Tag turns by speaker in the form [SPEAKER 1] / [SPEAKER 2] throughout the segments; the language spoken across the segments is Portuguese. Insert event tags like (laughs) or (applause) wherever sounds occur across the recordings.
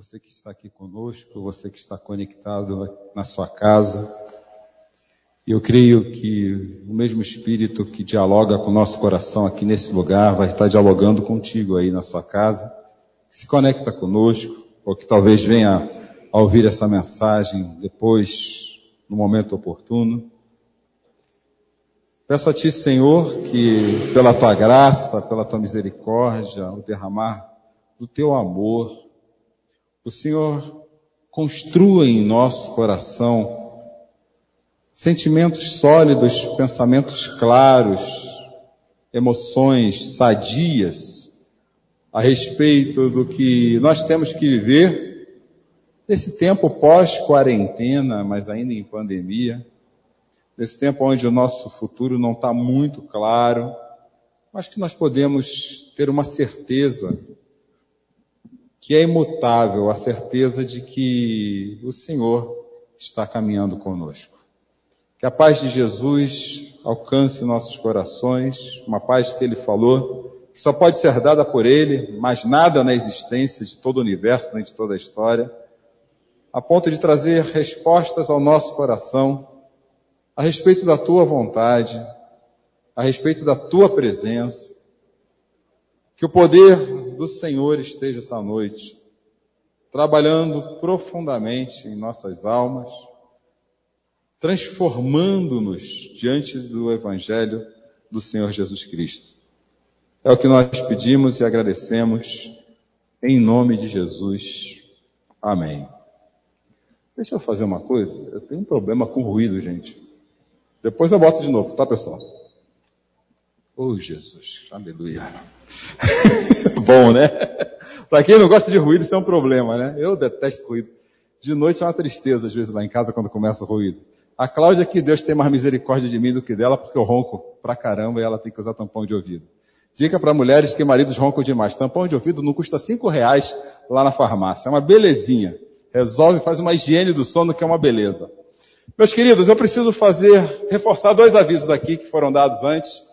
[SPEAKER 1] você que está aqui conosco, você que está conectado na sua casa. Eu creio que o mesmo Espírito que dialoga com o nosso coração aqui nesse lugar vai estar dialogando contigo aí na sua casa, que se conecta conosco, ou que talvez venha a ouvir essa mensagem depois, no momento oportuno. Peço a Ti, Senhor, que pela Tua graça, pela Tua misericórdia, o derramar do Teu amor, o Senhor construa em nosso coração sentimentos sólidos, pensamentos claros, emoções sadias a respeito do que nós temos que viver nesse tempo pós-quarentena, mas ainda em pandemia nesse tempo onde o nosso futuro não está muito claro, acho que nós podemos ter uma certeza que é imutável, a certeza de que o Senhor está caminhando conosco. Que a paz de Jesus alcance nossos corações, uma paz que Ele falou, que só pode ser dada por Ele, mas nada na existência de todo o universo, nem de toda a história, a ponto de trazer respostas ao nosso coração a respeito da tua vontade, a respeito da tua presença. Que o poder do Senhor esteja essa noite, trabalhando profundamente em nossas almas, transformando-nos diante do Evangelho do Senhor Jesus Cristo. É o que nós pedimos e agradecemos em nome de Jesus. Amém. Deixa eu fazer uma coisa. Eu tenho um problema com ruído, gente. Depois eu boto de novo, tá pessoal? Oh Jesus, aleluia. (laughs) Bom, né? Para quem não gosta de ruído, isso é um problema, né? Eu detesto ruído. De noite é uma tristeza, às vezes, lá em casa, quando começa o ruído. A Cláudia, que Deus tem mais misericórdia de mim do que dela, porque eu ronco pra caramba e ela tem que usar tampão de ouvido. Dica para mulheres que maridos roncam demais. Tampão de ouvido não custa cinco reais lá na farmácia. É uma belezinha. Resolve, faz uma higiene do sono que é uma beleza. Meus queridos, eu preciso fazer, reforçar dois avisos aqui que foram dados antes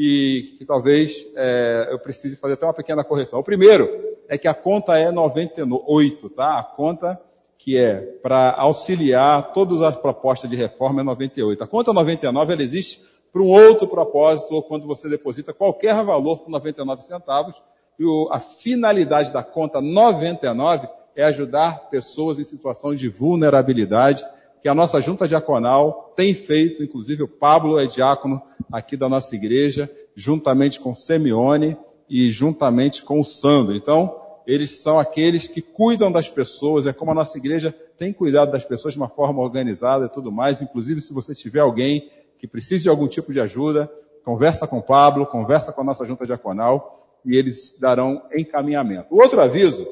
[SPEAKER 1] e que talvez é, eu precise fazer até uma pequena correção. O primeiro é que a conta é 98, tá? A conta que é para auxiliar todas as propostas de reforma é 98. A conta 99 ela existe para um outro propósito ou quando você deposita qualquer valor por 99 centavos e a finalidade da conta 99 é ajudar pessoas em situação de vulnerabilidade que a nossa junta diaconal tem feito, inclusive o Pablo é diácono aqui da nossa igreja, juntamente com Semione e juntamente com o Sandro. Então, eles são aqueles que cuidam das pessoas, é como a nossa igreja tem cuidado das pessoas de uma forma organizada e tudo mais. Inclusive, se você tiver alguém que precise de algum tipo de ajuda, conversa com o Pablo, conversa com a nossa junta diaconal e eles darão encaminhamento. O outro aviso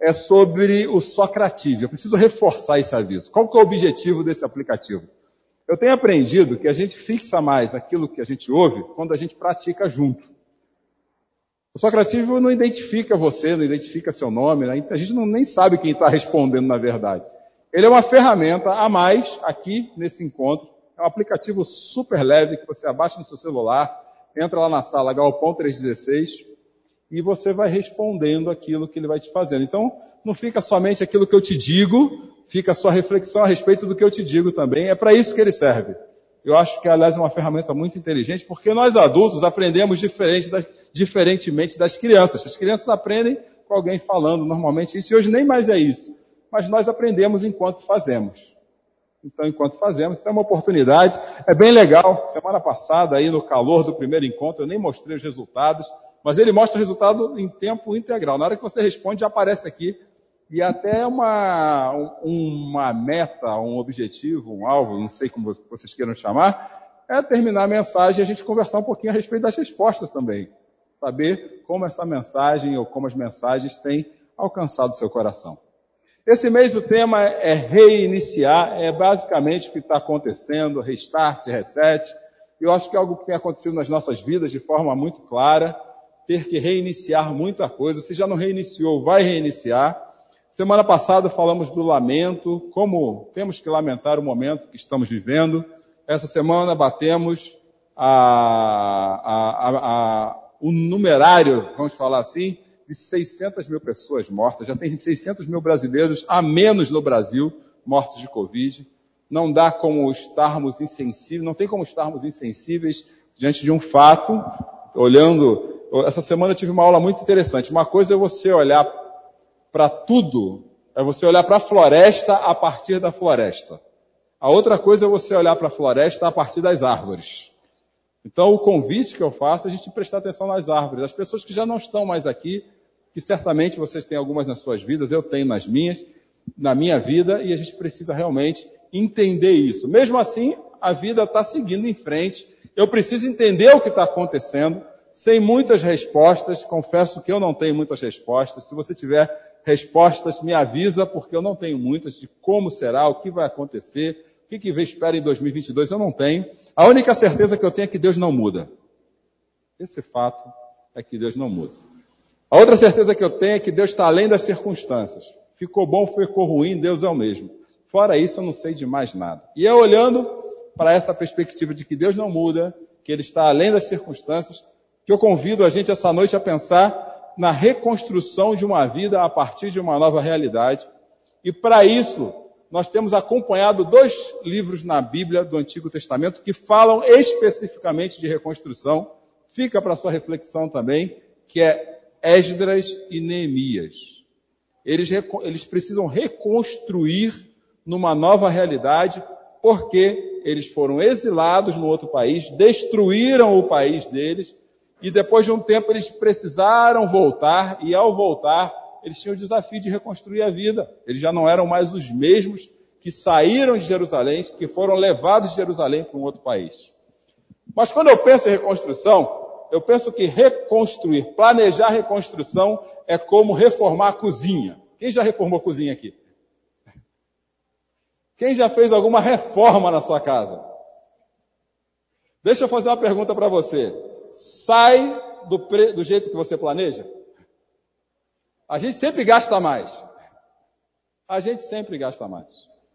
[SPEAKER 1] é sobre o Socrative. Eu preciso reforçar esse aviso. Qual que é o objetivo desse aplicativo? Eu tenho aprendido que a gente fixa mais aquilo que a gente ouve quando a gente pratica junto. O Socrative não identifica você, não identifica seu nome, né? a gente não, nem sabe quem está respondendo na verdade. Ele é uma ferramenta a mais aqui nesse encontro. É um aplicativo super leve que você abaixa no seu celular, entra lá na sala Galpão 316, e você vai respondendo aquilo que ele vai te fazendo. Então, não fica somente aquilo que eu te digo, fica sua reflexão a respeito do que eu te digo também. É para isso que ele serve. Eu acho que, aliás, é uma ferramenta muito inteligente, porque nós adultos aprendemos diferente das, diferentemente das crianças. As crianças aprendem com alguém falando normalmente isso, e hoje nem mais é isso. Mas nós aprendemos enquanto fazemos. Então, enquanto fazemos, isso é uma oportunidade. É bem legal. Semana passada, aí no calor do primeiro encontro, eu nem mostrei os resultados, mas ele mostra o resultado em tempo integral. Na hora que você responde, já aparece aqui. E até uma, uma meta, um objetivo, um alvo, não sei como vocês queiram chamar, é terminar a mensagem e a gente conversar um pouquinho a respeito das respostas também. Saber como essa mensagem ou como as mensagens têm alcançado o seu coração. Esse mês o tema é reiniciar, é basicamente o que está acontecendo, restart, reset. Eu acho que é algo que tem acontecido nas nossas vidas de forma muito clara ter que reiniciar muita coisa. Se já não reiniciou, vai reiniciar. Semana passada falamos do lamento, como temos que lamentar o momento que estamos vivendo. Essa semana batemos a, a, a, o numerário, vamos falar assim, de 600 mil pessoas mortas, já tem 600 mil brasileiros a menos no Brasil mortos de Covid. Não dá como estarmos insensíveis, não tem como estarmos insensíveis diante de um fato, olhando. Essa semana eu tive uma aula muito interessante. Uma coisa é você olhar para tudo, é você olhar para a floresta a partir da floresta. A outra coisa é você olhar para a floresta a partir das árvores. Então, o convite que eu faço é a gente prestar atenção nas árvores. As pessoas que já não estão mais aqui, que certamente vocês têm algumas nas suas vidas, eu tenho nas minhas, na minha vida, e a gente precisa realmente entender isso. Mesmo assim, a vida está seguindo em frente. Eu preciso entender o que está acontecendo, sem muitas respostas. Confesso que eu não tenho muitas respostas. Se você tiver respostas, me avisa, porque eu não tenho muitas de como será, o que vai acontecer, o que, que espera em 2022, eu não tenho. A única certeza que eu tenho é que Deus não muda. Esse fato é que Deus não muda. A outra certeza que eu tenho é que Deus está além das circunstâncias. Ficou bom, ficou ruim, Deus é o mesmo. Fora isso, eu não sei de mais nada. E é olhando para essa perspectiva de que Deus não muda, que Ele está além das circunstâncias, que eu convido a gente essa noite a pensar na reconstrução de uma vida a partir de uma nova realidade. E para isso, nós temos acompanhado dois livros na Bíblia do Antigo Testamento que falam especificamente de reconstrução. Fica para sua reflexão também, que é Esdras e Neemias eles, eles precisam reconstruir numa nova realidade, porque eles foram exilados no outro país, destruíram o país deles, e depois de um tempo eles precisaram voltar, e ao voltar, eles tinham o desafio de reconstruir a vida. Eles já não eram mais os mesmos que saíram de Jerusalém, que foram levados de Jerusalém para um outro país. Mas quando eu penso em reconstrução, eu penso que reconstruir, planejar reconstrução é como reformar a cozinha. Quem já reformou a cozinha aqui? Quem já fez alguma reforma na sua casa? Deixa eu fazer uma pergunta para você. Sai do, pre... do jeito que você planeja? A gente sempre gasta mais. A gente sempre gasta mais.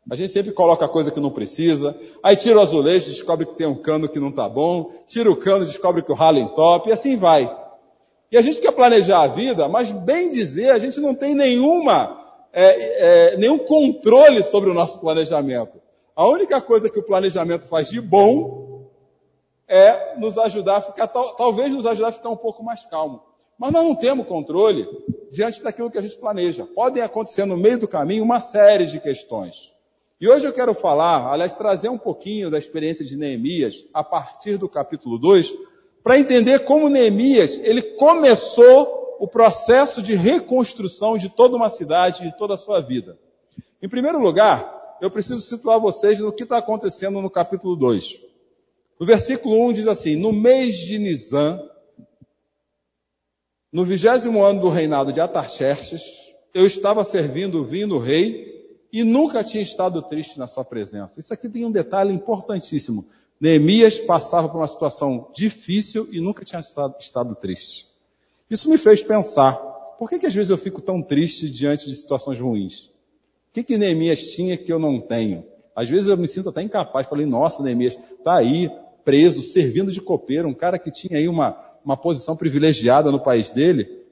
[SPEAKER 1] A gente sempre coloca coisa que não precisa, aí tira o azulejo, descobre que tem um cano que não está bom, tira o cano, descobre que o ralo entope, e assim vai. E a gente quer planejar a vida, mas bem dizer, a gente não tem nenhuma, é, é, nenhum controle sobre o nosso planejamento. A única coisa que o planejamento faz de bom é nos ajudar a ficar, talvez nos ajudar a ficar um pouco mais calmo. Mas nós não temos controle diante daquilo que a gente planeja. Podem acontecer no meio do caminho uma série de questões. E hoje eu quero falar, aliás, trazer um pouquinho da experiência de Neemias a partir do capítulo 2, para entender como Neemias, ele começou o processo de reconstrução de toda uma cidade, de toda a sua vida. Em primeiro lugar, eu preciso situar vocês no que está acontecendo no capítulo 2. O versículo 1 diz assim, no mês de Nisan, no vigésimo ano do reinado de Atarxerxes, eu estava servindo o vinho do rei e nunca tinha estado triste na sua presença. Isso aqui tem um detalhe importantíssimo. Neemias passava por uma situação difícil e nunca tinha estado, estado triste. Isso me fez pensar, por que, que às vezes eu fico tão triste diante de situações ruins? O que, que Neemias tinha que eu não tenho? Às vezes eu me sinto até incapaz. Falei, nossa, Neemias, está aí, preso, servindo de copeiro, um cara que tinha aí uma, uma posição privilegiada no país dele,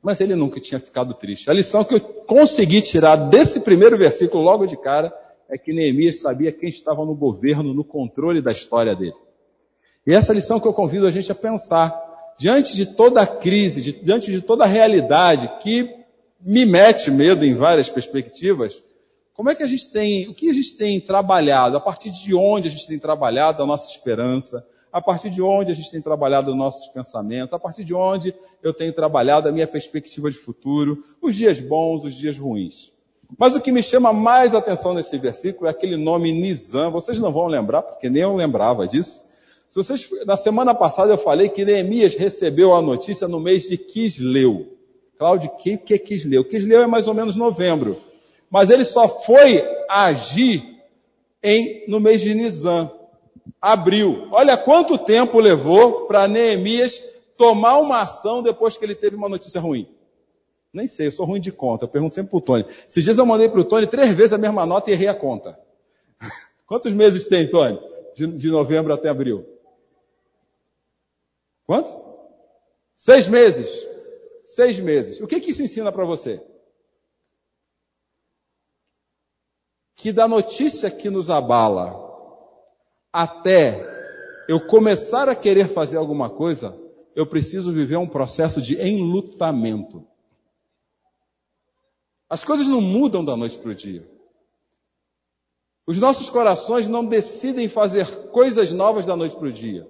[SPEAKER 1] mas ele nunca tinha ficado triste. A lição que eu consegui tirar desse primeiro versículo logo de cara é que Neemias sabia quem estava no governo, no controle da história dele. E essa lição que eu convido a gente a pensar, diante de toda a crise, diante de toda a realidade que me mete medo em várias perspectivas, como é que a gente tem, o que a gente tem trabalhado, a partir de onde a gente tem trabalhado a nossa esperança, a partir de onde a gente tem trabalhado nossos pensamentos, a partir de onde eu tenho trabalhado a minha perspectiva de futuro, os dias bons, os dias ruins. Mas o que me chama mais atenção nesse versículo é aquele nome Nizam. Vocês não vão lembrar, porque nem eu lembrava disso. Se vocês, na semana passada eu falei que Neemias recebeu a notícia no mês de Quisleu. Cláudio, o que, que é Quisleu? Quisleu é mais ou menos novembro. Mas ele só foi agir em, no mês de Nizam abril. Olha quanto tempo levou para Neemias tomar uma ação depois que ele teve uma notícia ruim. Nem sei, eu sou ruim de conta. Eu pergunto sempre para o Tony. Esses dias eu mandei para o Tony três vezes a mesma nota e errei a conta. (laughs) Quantos meses tem, Tony? De, de novembro até abril? Quanto? Seis meses. seis meses. O que, que isso ensina para você? Que da notícia que nos abala até eu começar a querer fazer alguma coisa, eu preciso viver um processo de enlutamento. As coisas não mudam da noite para o dia. Os nossos corações não decidem fazer coisas novas da noite para o dia.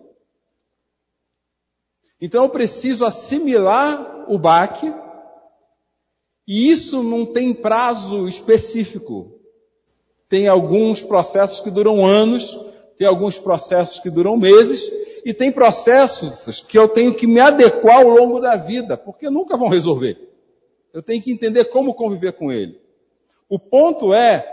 [SPEAKER 1] Então eu preciso assimilar o baque, e isso não tem prazo específico. Tem alguns processos que duram anos, tem alguns processos que duram meses, e tem processos que eu tenho que me adequar ao longo da vida, porque nunca vão resolver. Eu tenho que entender como conviver com ele. O ponto é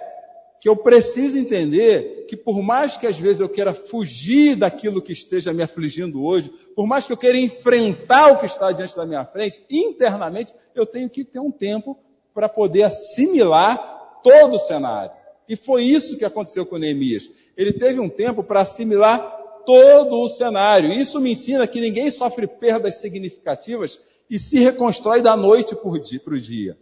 [SPEAKER 1] que eu preciso entender que por mais que às vezes eu queira fugir daquilo que esteja me afligindo hoje, por mais que eu queira enfrentar o que está diante da minha frente, internamente eu tenho que ter um tempo para poder assimilar todo o cenário. E foi isso que aconteceu com Neemias. Ele teve um tempo para assimilar todo o cenário. Isso me ensina que ninguém sofre perdas significativas e se reconstrói da noite para o dia.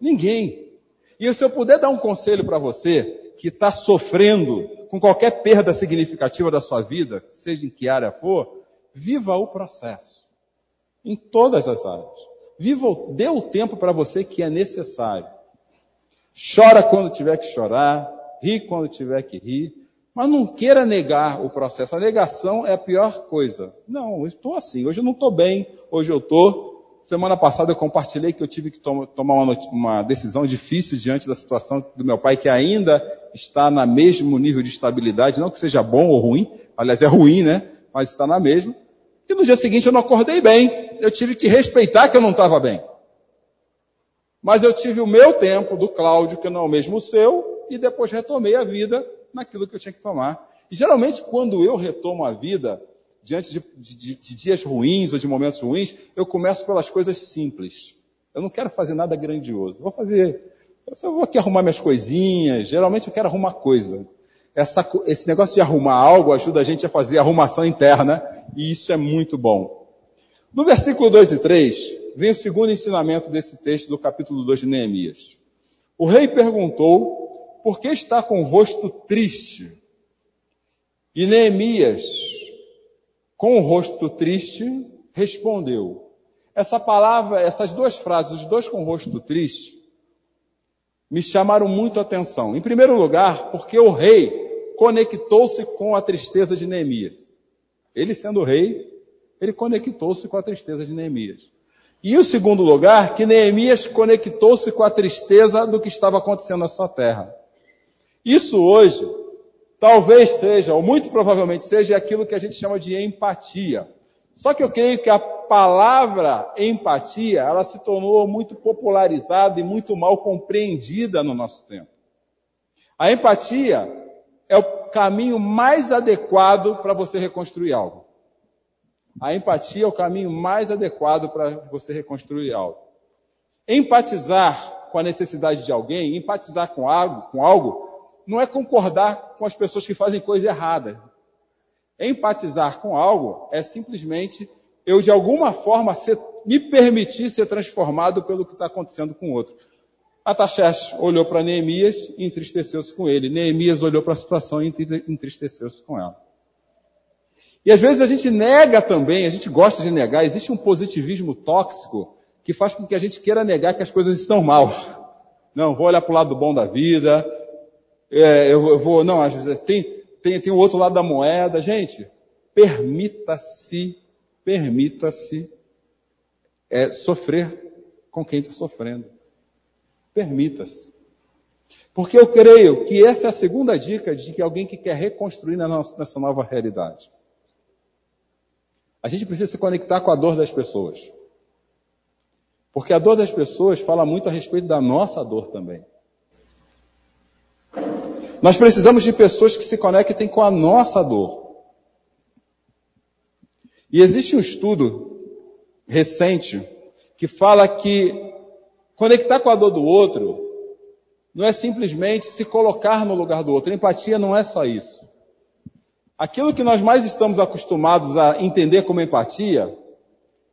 [SPEAKER 1] Ninguém. E se eu puder dar um conselho para você que está sofrendo com qualquer perda significativa da sua vida, seja em que área for, viva o processo. Em todas as áreas. Viva, dê o tempo para você que é necessário. Chora quando tiver que chorar, ri quando tiver que rir, mas não queira negar o processo. A negação é a pior coisa. Não, eu estou assim, hoje eu não estou bem, hoje eu estou Semana passada eu compartilhei que eu tive que tom tomar uma, uma, decisão difícil diante da situação do meu pai, que ainda está na mesmo nível de estabilidade, não que seja bom ou ruim, aliás é ruim, né? Mas está na mesma. E no dia seguinte eu não acordei bem. Eu tive que respeitar que eu não estava bem. Mas eu tive o meu tempo do Cláudio, que não é o mesmo seu, e depois retomei a vida naquilo que eu tinha que tomar. E geralmente quando eu retomo a vida, diante de, de, de, dias ruins ou de momentos ruins, eu começo pelas coisas simples. Eu não quero fazer nada grandioso. Vou fazer, eu só vou aqui arrumar minhas coisinhas. Geralmente eu quero arrumar coisa. Essa, esse negócio de arrumar algo ajuda a gente a fazer arrumação interna, e isso é muito bom. No versículo 2 e 3, vem o segundo ensinamento desse texto do capítulo 2 de Neemias. O rei perguntou, por que está com o rosto triste? E Neemias com o rosto triste, respondeu. Essa palavra, essas duas frases, os dois com o rosto triste, me chamaram muito a atenção. Em primeiro lugar, porque o rei conectou-se com a tristeza de Neemias. Ele sendo rei, ele conectou-se com a tristeza de Neemias. E o segundo lugar, que Neemias conectou-se com a tristeza do que estava acontecendo na sua terra. Isso hoje talvez seja, ou muito provavelmente seja, aquilo que a gente chama de empatia. Só que eu creio que a palavra empatia, ela se tornou muito popularizada e muito mal compreendida no nosso tempo. A empatia é o caminho mais adequado para você reconstruir algo. A empatia é o caminho mais adequado para você reconstruir algo. Empatizar com a necessidade de alguém, empatizar com algo, com algo não é concordar com as pessoas que fazem coisa errada. Empatizar com algo é simplesmente eu, de alguma forma, ser, me permitir ser transformado pelo que está acontecendo com o outro. Ataxés olhou para Neemias e entristeceu-se com ele. Neemias olhou para a situação e entristeceu-se com ela. E às vezes a gente nega também, a gente gosta de negar, existe um positivismo tóxico que faz com que a gente queira negar que as coisas estão mal. Não, vou olhar para o lado bom da vida, é, eu, eu, vou, não, tem, tem, tem o outro lado da moeda. Gente, permita-se, permita-se é, sofrer com quem está sofrendo. Permita-se. Porque eu creio que essa é a segunda dica de que alguém que quer reconstruir nessa nova realidade. A gente precisa se conectar com a dor das pessoas. Porque a dor das pessoas fala muito a respeito da nossa dor também. Nós precisamos de pessoas que se conectem com a nossa dor. E existe um estudo recente que fala que conectar com a dor do outro não é simplesmente se colocar no lugar do outro. empatia não é só isso. Aquilo que nós mais estamos acostumados a entender como empatia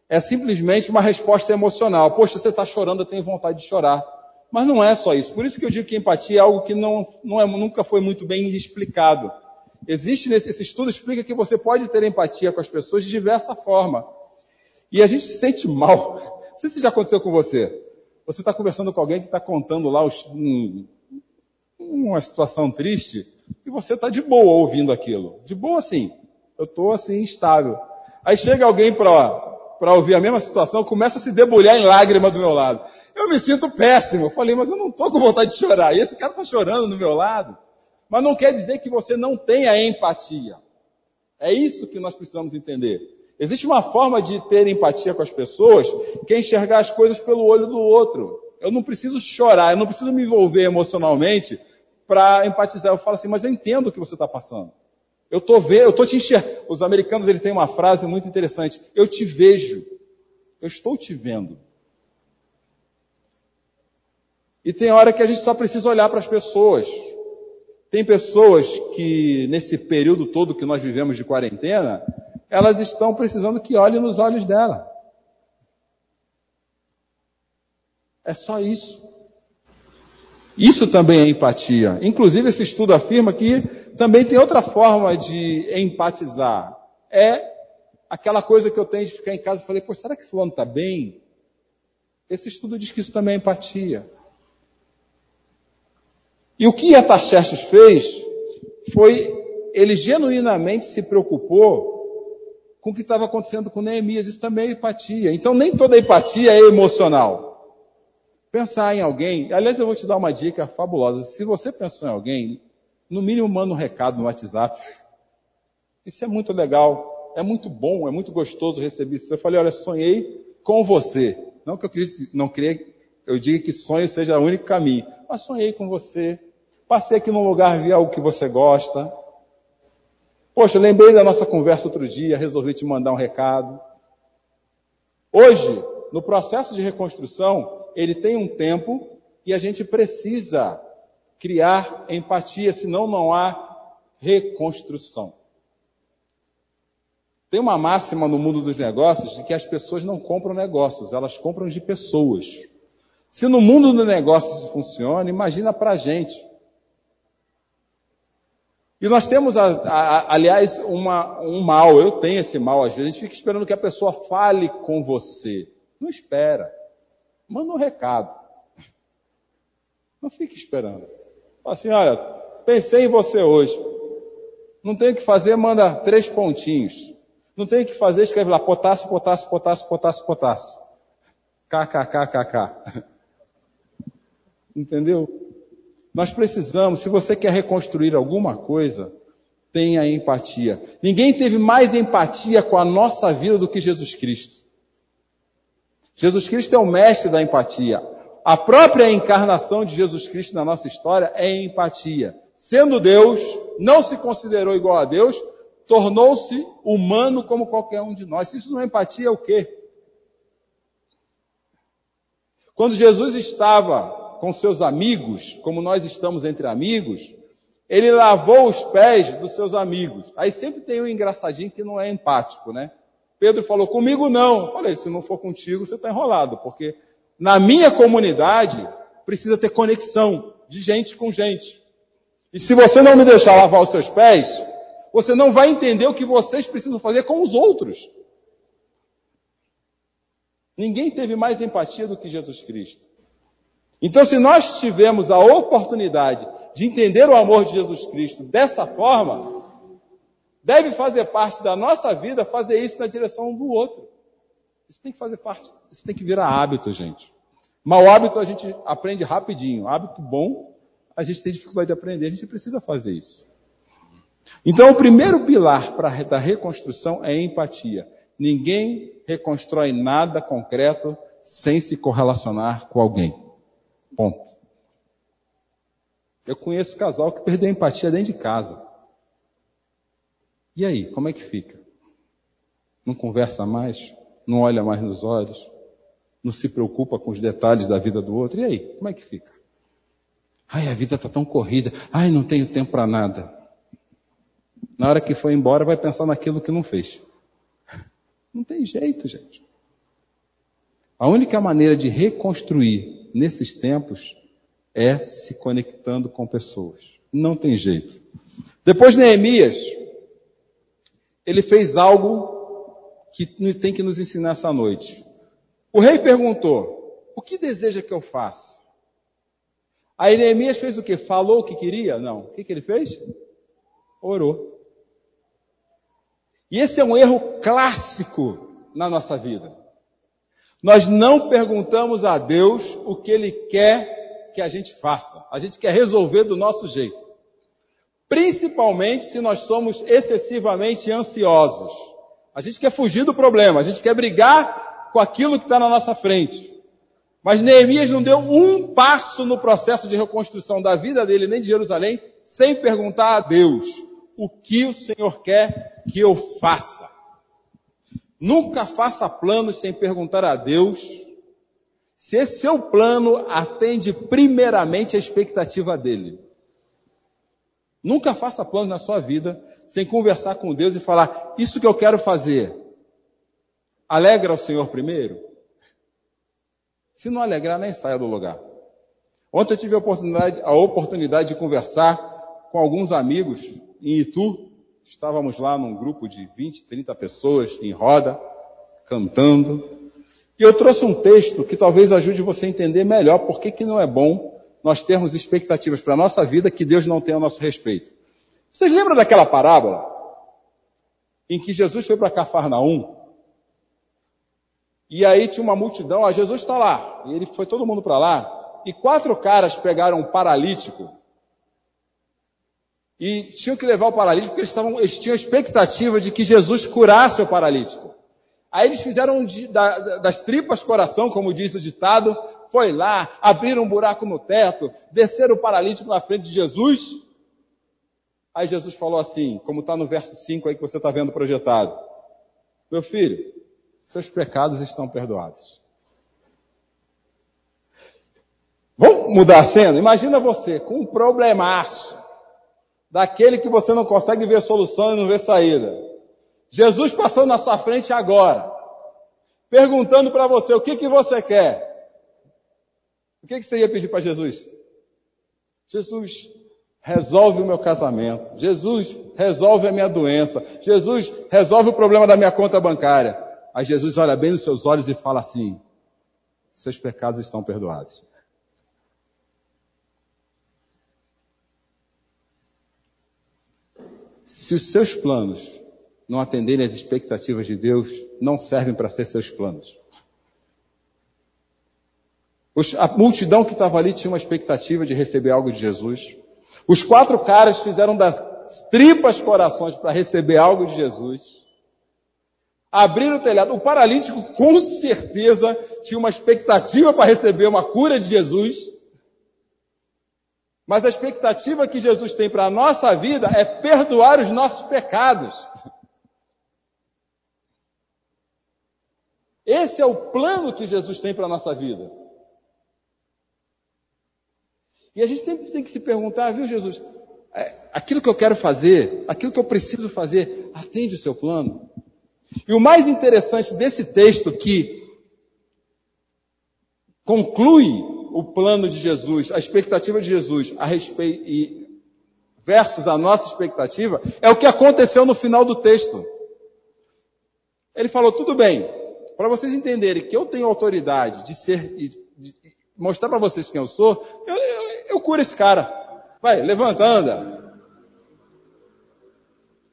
[SPEAKER 1] é simplesmente uma resposta emocional. Poxa, você está chorando, eu tenho vontade de chorar. Mas não é só isso. Por isso que eu digo que empatia é algo que não, não é, nunca foi muito bem explicado. Existe nesse, esse estudo explica que você pode ter empatia com as pessoas de diversa forma. E a gente se sente mal. (laughs) Não sei se já aconteceu com você. Você está conversando com alguém que está contando lá os, uma situação triste e você está de boa ouvindo aquilo. De boa sim. Eu estou assim, instável. Aí chega alguém para ouvir a mesma situação, começa a se debulhar em lágrima do meu lado. Eu me sinto péssimo. Eu falei, mas eu não estou com vontade de chorar. E esse cara está chorando do meu lado. Mas não quer dizer que você não tenha empatia. É isso que nós precisamos entender. Existe uma forma de ter empatia com as pessoas que é enxergar as coisas pelo olho do outro. Eu não preciso chorar, eu não preciso me envolver emocionalmente para empatizar. Eu falo assim, mas eu entendo o que você está passando. Eu tô vendo, eu tô te enxergando. Os americanos eles têm uma frase muito interessante. Eu te vejo. Eu estou te vendo. E tem hora que a gente só precisa olhar para as pessoas. Tem pessoas que, nesse período todo que nós vivemos de quarentena, elas estão precisando que olhe nos olhos dela. É só isso. Isso também é empatia. Inclusive, esse estudo afirma que também tem outra forma de empatizar. É aquela coisa que eu tenho de ficar em casa e falei, pô, será que fulano está bem? Esse estudo diz que isso também é empatia. E o que Ataxerxes fez foi, ele genuinamente se preocupou com o que estava acontecendo com Neemias. Isso também é empatia. Então nem toda empatia é emocional. Pensar em alguém, aliás, eu vou te dar uma dica fabulosa. Se você pensou em alguém, no mínimo manda um recado no WhatsApp. Isso é muito legal, é muito bom, é muito gostoso receber isso. Eu falei, olha, sonhei com você. Não que eu queria, não queria, eu diga que sonho seja o único caminho. Mas sonhei com você. Passei aqui num lugar, vi algo que você gosta. Poxa, lembrei da nossa conversa outro dia, resolvi te mandar um recado. Hoje, no processo de reconstrução, ele tem um tempo e a gente precisa criar empatia, senão não há reconstrução. Tem uma máxima no mundo dos negócios de que as pessoas não compram negócios, elas compram de pessoas. Se no mundo dos negócios isso funciona, imagina para a gente. E nós temos, aliás, uma, um mal, eu tenho esse mal às vezes, a gente fica esperando que a pessoa fale com você. Não espera. Manda um recado. Não fique esperando. Fala assim, olha, pensei em você hoje. Não tem o que fazer, manda três pontinhos. Não tem o que fazer, escreve lá, potássio, potássio, potássio, potássio, potássio. KKKKK. (laughs) Entendeu? Nós precisamos, se você quer reconstruir alguma coisa, tenha empatia. Ninguém teve mais empatia com a nossa vida do que Jesus Cristo. Jesus Cristo é o mestre da empatia. A própria encarnação de Jesus Cristo na nossa história é empatia. Sendo Deus, não se considerou igual a Deus, tornou-se humano como qualquer um de nós. Isso não é empatia, é o quê? Quando Jesus estava com seus amigos, como nós estamos entre amigos, ele lavou os pés dos seus amigos. Aí sempre tem um engraçadinho que não é empático, né? Pedro falou, comigo não. Eu falei, se não for contigo, você está enrolado, porque na minha comunidade precisa ter conexão de gente com gente. E se você não me deixar lavar os seus pés, você não vai entender o que vocês precisam fazer com os outros. Ninguém teve mais empatia do que Jesus Cristo. Então, se nós tivermos a oportunidade de entender o amor de Jesus Cristo dessa forma, deve fazer parte da nossa vida fazer isso na direção um do outro. Isso tem que fazer parte, isso tem que virar hábito, gente. Mau hábito a gente aprende rapidinho. Hábito bom, a gente tem dificuldade de aprender, a gente precisa fazer isso. Então, o primeiro pilar para da reconstrução é empatia. Ninguém reconstrói nada concreto sem se correlacionar com alguém. Ponto. Eu conheço casal que perdeu a empatia dentro de casa. E aí, como é que fica? Não conversa mais? Não olha mais nos olhos? Não se preocupa com os detalhes da vida do outro? E aí, como é que fica? Ai, a vida está tão corrida. Ai, não tenho tempo para nada. Na hora que foi embora, vai pensar naquilo que não fez. (laughs) Não tem jeito, gente. A única maneira de reconstruir nesses tempos é se conectando com pessoas. Não tem jeito. Depois Neemias, ele fez algo que tem que nos ensinar essa noite. O rei perguntou: O que deseja que eu faça? Aí Neemias fez o que? Falou o que queria? Não. O que, que ele fez? Orou. E esse é um erro clássico na nossa vida. Nós não perguntamos a Deus o que Ele quer que a gente faça. A gente quer resolver do nosso jeito. Principalmente se nós somos excessivamente ansiosos. A gente quer fugir do problema, a gente quer brigar com aquilo que está na nossa frente. Mas Neemias não deu um passo no processo de reconstrução da vida dele, nem de Jerusalém, sem perguntar a Deus o que o Senhor quer que eu faça. Nunca faça planos sem perguntar a Deus se esse seu plano atende primeiramente a expectativa dele. Nunca faça planos na sua vida sem conversar com Deus e falar: Isso que eu quero fazer, alegra o Senhor primeiro? Se não alegrar, nem saia do lugar. Ontem eu tive a oportunidade, a oportunidade de conversar com alguns amigos em Itu. Estávamos lá num grupo de 20, 30 pessoas em roda, cantando. E eu trouxe um texto que talvez ajude você a entender melhor por que, que não é bom nós termos expectativas para a nossa vida que Deus não tem a nosso respeito. Vocês lembram daquela parábola em que Jesus foi para Cafarnaum? E aí tinha uma multidão, ah, Jesus está lá, e ele foi todo mundo para lá, e quatro caras pegaram um paralítico e tinham que levar o paralítico porque eles, estavam, eles tinham expectativa de que Jesus curasse o paralítico. Aí eles fizeram das tripas coração, como diz o ditado, foi lá, abriram um buraco no teto, desceram o paralítico na frente de Jesus. Aí Jesus falou assim, como está no verso 5 aí que você está vendo projetado. Meu filho, seus pecados estão perdoados. Vamos mudar a cena? Imagina você com um problemaço, daquele que você não consegue ver solução e não vê saída. Jesus passou na sua frente agora, perguntando para você o que, que você quer. O que, que você ia pedir para Jesus? Jesus, resolve o meu casamento. Jesus, resolve a minha doença. Jesus, resolve o problema da minha conta bancária. Aí Jesus olha bem nos seus olhos e fala assim: seus pecados estão perdoados. Se os seus planos não atenderem às expectativas de Deus, não servem para ser seus planos. A multidão que estava ali tinha uma expectativa de receber algo de Jesus. Os quatro caras fizeram das tripas corações para receber algo de Jesus. Abriram o telhado. O paralítico com certeza tinha uma expectativa para receber uma cura de Jesus. Mas a expectativa que Jesus tem para a nossa vida é perdoar os nossos pecados. Esse é o plano que Jesus tem para a nossa vida. E a gente sempre tem que se perguntar, viu, Jesus, é, aquilo que eu quero fazer, aquilo que eu preciso fazer, atende o seu plano? E o mais interessante desse texto que conclui o plano de Jesus, a expectativa de Jesus a respeito e versus a nossa expectativa, é o que aconteceu no final do texto. Ele falou: tudo bem, para vocês entenderem que eu tenho autoridade de ser, mostrar para vocês quem eu sou, eu, eu, eu curo esse cara. Vai, levanta, anda.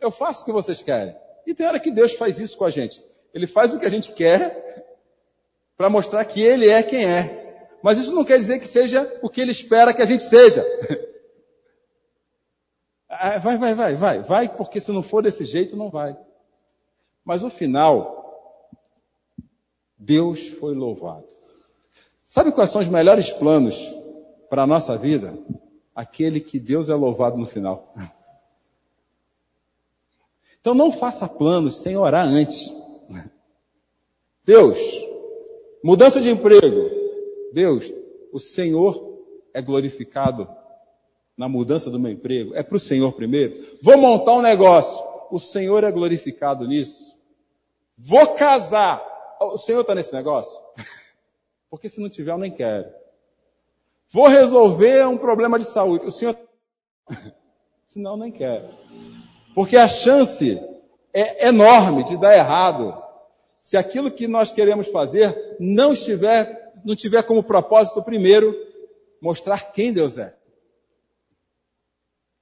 [SPEAKER 1] Eu faço o que vocês querem. E tem hora que Deus faz isso com a gente. Ele faz o que a gente quer para mostrar que Ele é quem é. Mas isso não quer dizer que seja o que Ele espera que a gente seja. (laughs) Ah, vai, vai, vai, vai, vai, porque se não for desse jeito, não vai. Mas no final, Deus foi louvado. Sabe quais são os melhores planos para a nossa vida aquele que Deus é louvado no final. (laughs) Então não faça planos sem orar antes. Deus, mudança de emprego. Deus, o Senhor é glorificado na mudança do meu emprego. É para o Senhor primeiro. Vou montar um negócio. O Senhor é glorificado nisso. Vou casar. O Senhor está nesse negócio? (laughs) Porque se não tiver, eu nem quero. Vou resolver um problema de saúde. O senhor. (laughs) Senão, nem quero. Porque a chance é enorme de dar errado se aquilo que nós queremos fazer não estiver, não tiver como propósito primeiro mostrar quem Deus é.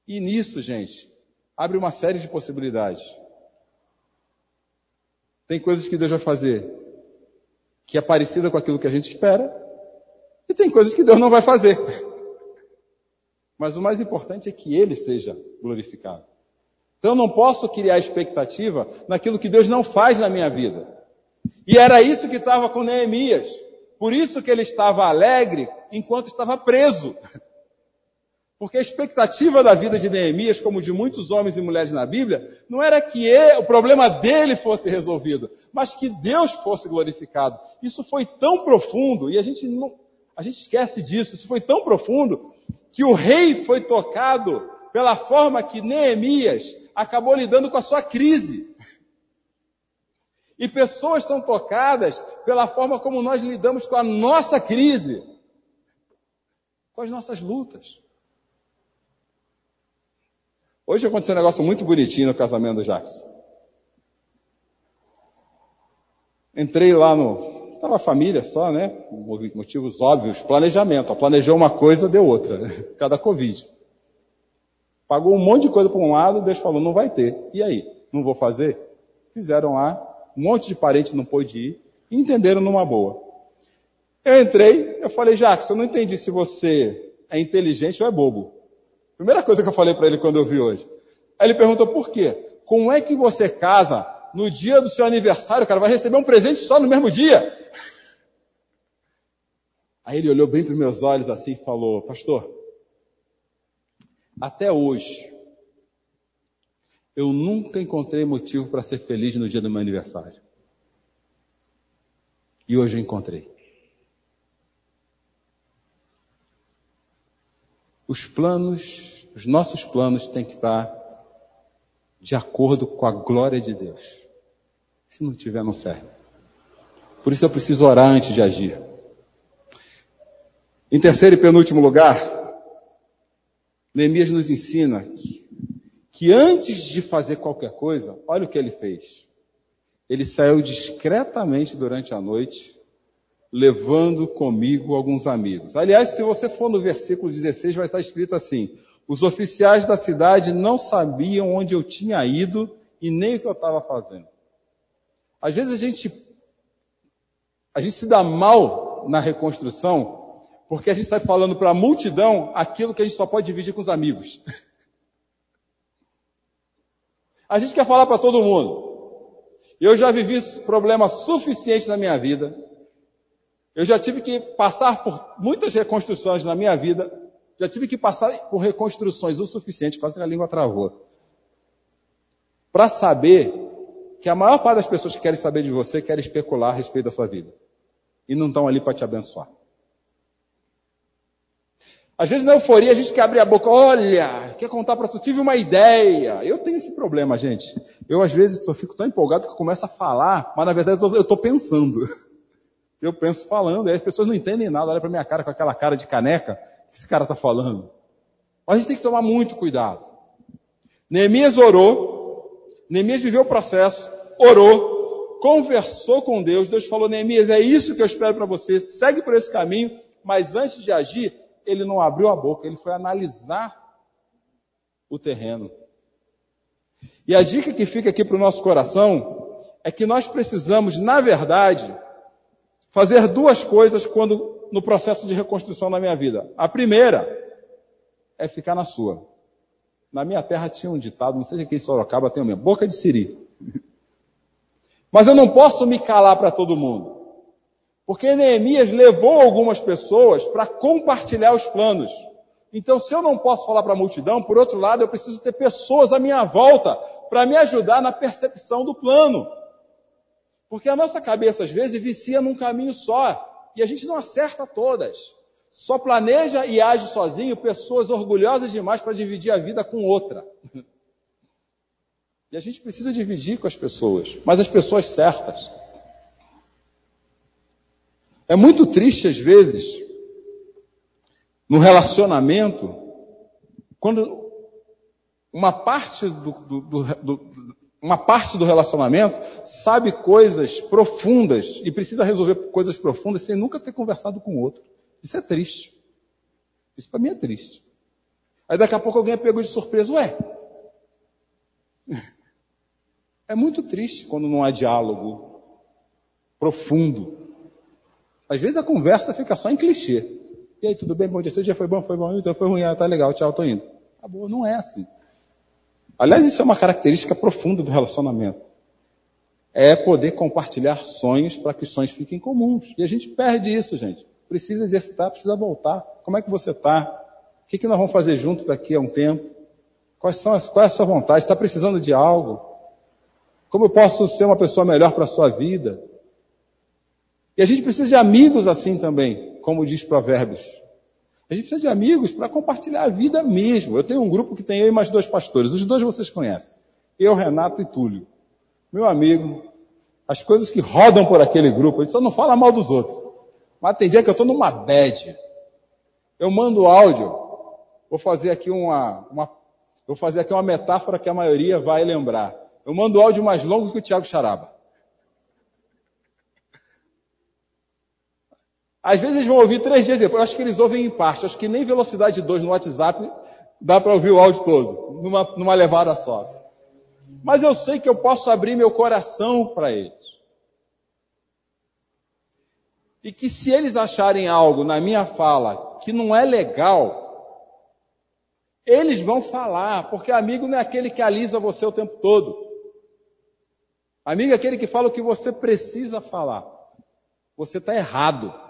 [SPEAKER 1] E nisso, gente, abre uma série de possibilidades. Tem coisas que Deus vai fazer que é parecida com aquilo que a gente espera, e tem coisas que Deus não vai fazer. Mas o mais importante é que Ele seja glorificado. Então eu não posso criar expectativa naquilo que Deus não faz na minha vida. E era isso que estava com Neemias. Por isso que ele estava alegre enquanto estava preso. Porque a expectativa da vida de Neemias, como de muitos homens e mulheres na Bíblia, não era que ele, o problema dele fosse resolvido, mas que Deus fosse glorificado. Isso foi tão profundo, e a gente, não, a gente esquece disso, isso foi tão profundo, que o rei foi tocado pela forma que Neemias acabou lidando com a sua crise. E pessoas são tocadas pela forma como nós lidamos com a nossa crise, com as nossas lutas. Hoje aconteceu um negócio muito bonitinho no casamento do Jackson. Entrei lá no. Estava a família só, né? Motivos óbvios. Planejamento. Planejou uma coisa, deu outra. (laughs) Cada Covid. Pagou um monte de coisa para um lado, Deus falou, não vai ter. E aí? Não vou fazer? Fizeram lá. Um monte de parente não pôde ir. E entenderam numa boa. Eu entrei, eu falei, Jackson, eu não entendi se você é inteligente ou é bobo. Primeira coisa que eu falei para ele quando eu vi hoje. Aí ele perguntou por quê? Como é que você casa no dia do seu aniversário, cara? Vai receber um presente só no mesmo dia? Aí ele olhou bem para meus olhos assim e falou, pastor, até hoje, eu nunca encontrei motivo para ser feliz no dia do meu aniversário. E hoje eu encontrei. Os planos, os nossos planos têm que estar de acordo com a glória de Deus. Se não tiver, não serve. Por isso eu preciso orar antes de agir. Em terceiro e penúltimo lugar, Neemias nos ensina que, que antes de fazer qualquer coisa, olha o que ele fez. Ele saiu discretamente durante a noite levando comigo alguns amigos. Aliás, se você for no versículo 16, vai estar escrito assim: os oficiais da cidade não sabiam onde eu tinha ido e nem o que eu estava fazendo. Às vezes a gente, a gente se dá mal na reconstrução porque a gente está falando para a multidão aquilo que a gente só pode dividir com os amigos. A gente quer falar para todo mundo. Eu já vivi problema suficiente na minha vida eu já tive que passar por muitas reconstruções na minha vida, já tive que passar por reconstruções o suficiente, quase que a língua travou, para saber que a maior parte das pessoas que querem saber de você querem especular a respeito da sua vida. E não estão ali para te abençoar. Às vezes na euforia a gente quer abrir a boca, olha, quer contar para tu, tive uma ideia. Eu tenho esse problema, gente. Eu às vezes eu fico tão empolgado que eu começo a falar, mas na verdade eu estou pensando. (laughs) Eu penso falando, e as pessoas não entendem nada, olha para minha cara com aquela cara de caneca, o que esse cara está falando? Mas a gente tem que tomar muito cuidado. Neemias orou, Neemias viveu o processo, orou, conversou com Deus, Deus falou, Neemias, é isso que eu espero para você, segue por esse caminho, mas antes de agir, ele não abriu a boca, ele foi analisar o terreno. E a dica que fica aqui para o nosso coração é que nós precisamos, na verdade, fazer duas coisas quando no processo de reconstrução na minha vida. A primeira é ficar na sua. Na minha terra tinha um ditado, não sei se aqui em Sorocaba tem o mesmo, boca de siri. (laughs) Mas eu não posso me calar para todo mundo. Porque Neemias levou algumas pessoas para compartilhar os planos. Então, se eu não posso falar para a multidão, por outro lado, eu preciso ter pessoas à minha volta para me ajudar na percepção do plano. Porque a nossa cabeça, às vezes, vicia num caminho só e a gente não acerta todas. Só planeja e age sozinho pessoas orgulhosas demais para dividir a vida com outra. (laughs) E a gente precisa dividir com as pessoas, mas as pessoas certas. É muito triste, às vezes, no relacionamento, quando uma parte do, do, do, uma parte do relacionamento sabe coisas profundas e precisa resolver coisas profundas sem nunca ter conversado com o outro. Isso é triste. Isso para mim é triste. Aí daqui a pouco alguém é pegou de surpresa. Ué, (laughs) é muito triste quando não há diálogo profundo. Às vezes a conversa fica só em clichê. E aí, tudo bem? Bom dia. Seu dia foi bom? Foi bom? Então foi ruim. Ah, tá legal. Tchau, tô indo. Acabou. Não é assim. Aliás, isso é uma característica profunda do relacionamento. É poder compartilhar sonhos para que os sonhos fiquem comuns. E a gente perde isso, gente. Precisa exercitar, precisa voltar. Como é que você está? O que, que nós vamos fazer junto daqui a um tempo? Quais são as, qual é a sua vontade? Está precisando de algo? Como eu posso ser uma pessoa melhor para a sua vida? E a gente precisa de amigos assim também, como diz Provérbios. A gente precisa de amigos para compartilhar a vida mesmo. Eu tenho um grupo que tem eu e mais dois pastores. Os dois vocês conhecem. Eu, Renato e Túlio. Meu amigo, as coisas que rodam por aquele grupo, gente só não fala mal dos outros. Mas tem dia que eu estou numa bad. Eu mando áudio. Vou fazer aqui uma, uma, vou fazer aqui uma metáfora que a maioria vai lembrar. Eu mando áudio mais longo que o Tiago Charaba. Às vezes eles vão ouvir três dias depois. Eu acho que eles ouvem em parte. Eu acho que nem velocidade 2 no WhatsApp dá para ouvir o áudio todo, numa, numa levada só. Mas eu sei que eu posso abrir meu coração para eles. E que se eles acharem algo na minha fala que não é legal, eles vão falar, porque amigo não é aquele que alisa você o tempo todo. Amigo é aquele que fala o que você precisa falar. Você está errado.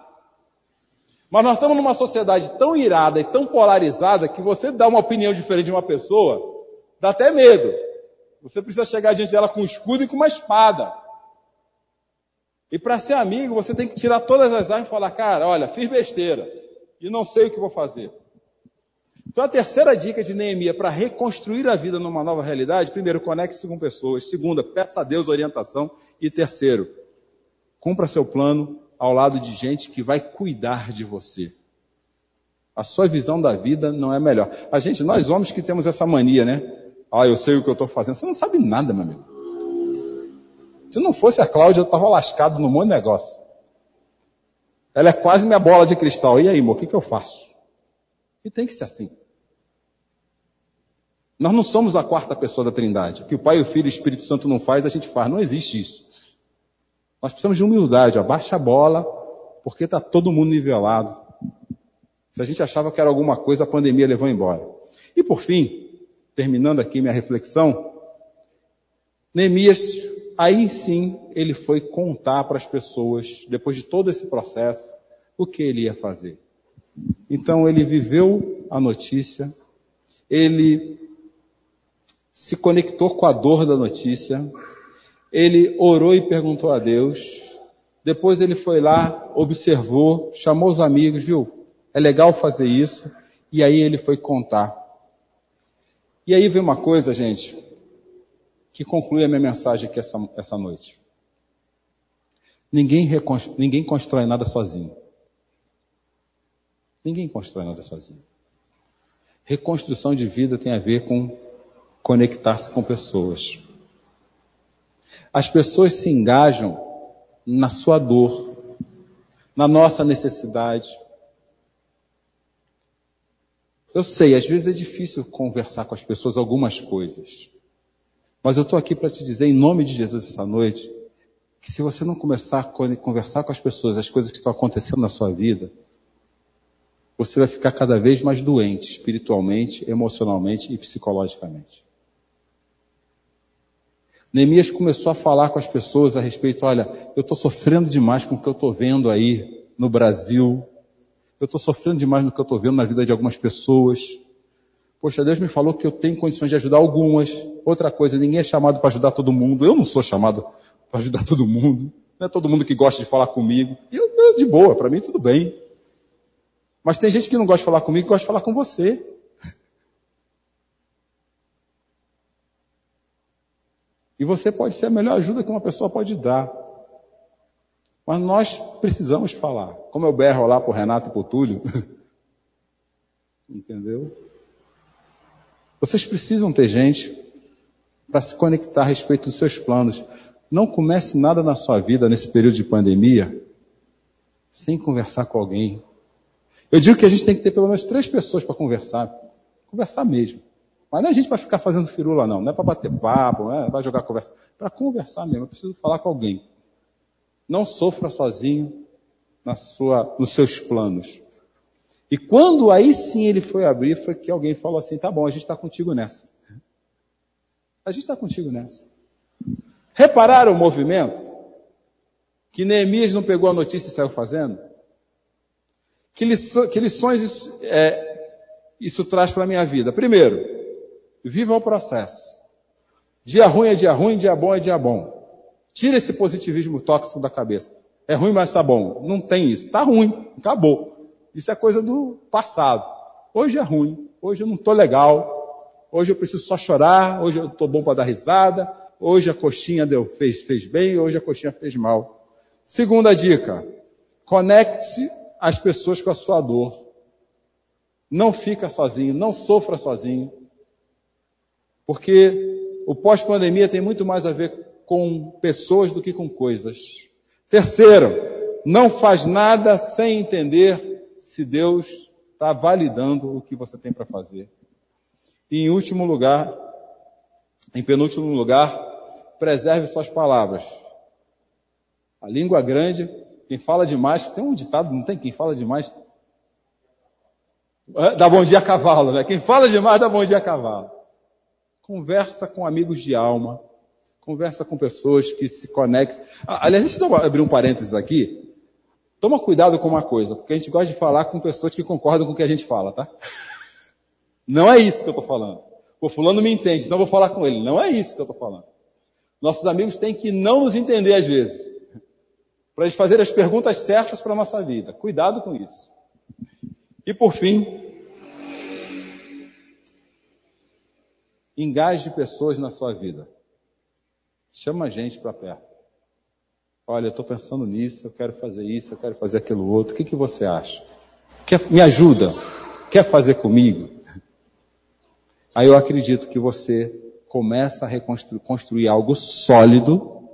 [SPEAKER 1] Mas nós estamos numa sociedade tão irada e tão polarizada que você dá uma opinião diferente de uma pessoa, dá até medo. Você precisa chegar diante dela com um escudo e com uma espada. E para ser amigo, você tem que tirar todas as armas e falar, cara, olha, fiz besteira e não sei o que vou fazer. Então a terceira dica de Neemia para reconstruir a vida numa nova realidade, primeiro, conecte-se com pessoas. Segunda, peça a Deus orientação. E terceiro, cumpra seu plano ao lado de gente que vai cuidar de você. A sua visão da vida não é melhor. A gente, nós homens que temos essa mania, né? Ah, eu sei o que eu estou fazendo. Você não sabe nada, meu amigo. Se não fosse a Cláudia, eu estava lascado no monte de negócio. Ela é quase minha bola de cristal. E aí, amor, o que, que eu faço? E tem que ser assim. Nós não somos a quarta pessoa da Trindade. O que o Pai, o Filho e o Espírito Santo não faz, a gente faz. Não existe isso. Nós precisamos de humildade, abaixa a bola, porque está todo mundo nivelado. Se a gente achava que era alguma coisa, a pandemia levou embora. E por fim, terminando aqui minha reflexão, Neemias, aí sim, ele foi contar para as pessoas, depois de todo esse processo, o que ele ia fazer. Então ele viveu a notícia, ele se conectou com a dor da notícia, ele orou e perguntou a Deus. Depois ele foi lá, observou, chamou os amigos, viu? É legal fazer isso. E aí ele foi contar. E aí vem uma coisa, gente, que conclui a minha mensagem aqui essa, essa noite. Ninguém, ninguém constrói nada sozinho. Ninguém constrói nada sozinho. Reconstrução de vida tem a ver com conectar-se com pessoas. As pessoas se engajam na sua dor, na nossa necessidade. Eu sei, às vezes é difícil conversar com as pessoas algumas coisas. Mas eu estou aqui para te dizer, em nome de Jesus, essa noite, que se você não começar a conversar com as pessoas as coisas que estão acontecendo na sua vida, você vai ficar cada vez mais doente, espiritualmente, emocionalmente e psicologicamente. Neemias começou a falar com as pessoas a respeito, olha, eu estou sofrendo demais com o que eu estou vendo aí no Brasil. Eu estou sofrendo demais no que eu estou vendo na vida de algumas pessoas. Poxa, Deus me falou que eu tenho condições de ajudar algumas. Outra coisa, ninguém é chamado para ajudar todo mundo. Eu não sou chamado para ajudar todo mundo. Não é todo mundo que gosta de falar comigo. Eu, de boa, para mim tudo bem. Mas tem gente que não gosta de falar comigo gosta de falar com você. E você pode ser a melhor ajuda que uma pessoa pode dar. Mas nós precisamos falar. Como eu berro lá para o Renato e para o Túlio. (laughs) Entendeu? Vocês precisam ter gente para se conectar a respeito dos seus planos. Não comece nada na sua vida nesse período de pandemia sem conversar com alguém. Eu digo que a gente tem que ter pelo menos três pessoas para conversar. Conversar mesmo. Mas não é gente para ficar fazendo firula, não. Não é para bater papo, não é para jogar conversa. Para conversar mesmo. Eu preciso falar com alguém. Não sofra sozinho na sua, nos seus planos. E quando aí sim ele foi abrir, foi que alguém falou assim: tá bom, a gente está contigo nessa. A gente está contigo nessa. Repararam o movimento? Que Neemias não pegou a notícia e saiu fazendo? Que lições isso, é, isso traz para a minha vida? Primeiro, viva o processo. Dia ruim é dia ruim, dia bom é dia bom. Tira esse positivismo tóxico da cabeça. É ruim, mas está bom. Não tem isso. Está ruim. Acabou. Isso é coisa do passado. Hoje é ruim, hoje eu não estou legal, hoje eu preciso só chorar, hoje eu estou bom para dar risada, hoje a coxinha deu, fez, fez bem, hoje a coxinha fez mal. Segunda dica, conecte as pessoas com a sua dor. Não fica sozinho, não sofra sozinho. Porque o pós-pandemia tem muito mais a ver com pessoas do que com coisas. Terceiro, não faz nada sem entender se Deus está validando o que você tem para fazer. E em último lugar, em penúltimo lugar, preserve suas palavras. A língua grande, quem fala demais, tem um ditado, não tem quem fala demais? Dá bom dia a cavalo, né? Quem fala demais dá bom dia a cavalo. Conversa com amigos de alma. Conversa com pessoas que se conectam. Aliás, deixa eu abrir um parênteses aqui. Toma cuidado com uma coisa, porque a gente gosta de falar com pessoas que concordam com o que a gente fala, tá? (laughs) Não é isso que eu estou falando. O fulano me entende, então eu vou falar com ele. Não é isso que eu estou falando. Nossos amigos têm que não nos entender às vezes. Para eles fazerem as perguntas certas para a nossa vida. Cuidado com isso. E por fim, engaje pessoas na sua vida. Chama a gente para perto. Olha, eu estou pensando nisso, eu quero fazer isso, eu quero fazer aquilo outro. O que, que você acha? Quer, me ajuda? Quer fazer comigo? Aí eu acredito que você começa a reconstruir construir algo sólido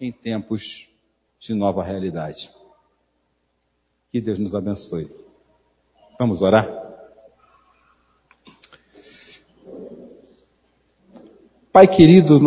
[SPEAKER 1] em tempos de nova realidade. Que Deus nos abençoe. Vamos orar? Pai querido,